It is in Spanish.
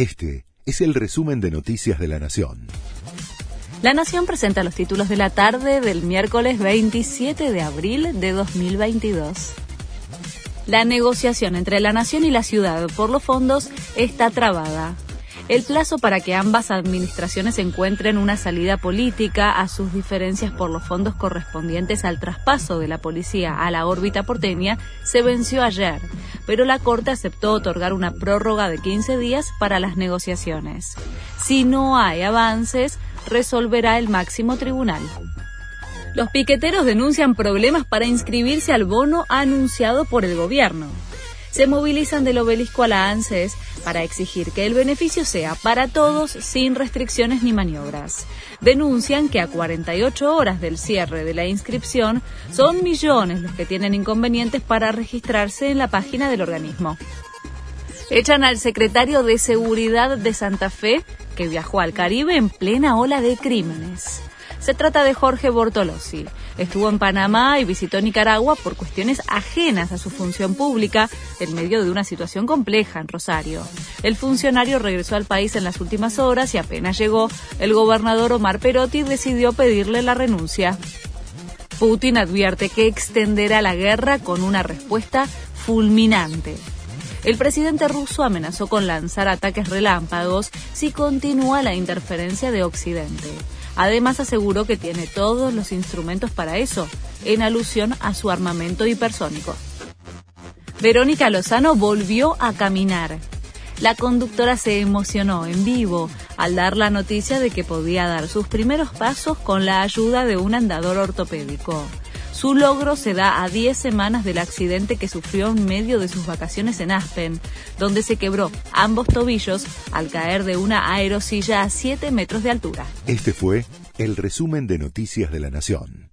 Este es el resumen de Noticias de la Nación. La Nación presenta los títulos de la tarde del miércoles 27 de abril de 2022. La negociación entre la Nación y la ciudad por los fondos está trabada. El plazo para que ambas administraciones encuentren una salida política a sus diferencias por los fondos correspondientes al traspaso de la policía a la órbita porteña se venció ayer, pero la Corte aceptó otorgar una prórroga de 15 días para las negociaciones. Si no hay avances, resolverá el máximo tribunal. Los piqueteros denuncian problemas para inscribirse al bono anunciado por el gobierno se movilizan del obelisco a la ANSES para exigir que el beneficio sea para todos sin restricciones ni maniobras. Denuncian que a 48 horas del cierre de la inscripción son millones los que tienen inconvenientes para registrarse en la página del organismo. Echan al secretario de Seguridad de Santa Fe, que viajó al Caribe en plena ola de crímenes. Se trata de Jorge Bortolossi. Estuvo en Panamá y visitó Nicaragua por cuestiones ajenas a su función pública en medio de una situación compleja en Rosario. El funcionario regresó al país en las últimas horas y apenas llegó, el gobernador Omar Perotti decidió pedirle la renuncia. Putin advierte que extenderá la guerra con una respuesta fulminante. El presidente ruso amenazó con lanzar ataques relámpagos si continúa la interferencia de Occidente. Además aseguró que tiene todos los instrumentos para eso, en alusión a su armamento hipersónico. Verónica Lozano volvió a caminar. La conductora se emocionó en vivo al dar la noticia de que podía dar sus primeros pasos con la ayuda de un andador ortopédico. Su logro se da a 10 semanas del accidente que sufrió en medio de sus vacaciones en Aspen, donde se quebró ambos tobillos al caer de una aerosilla a 7 metros de altura. Este fue el resumen de Noticias de la Nación.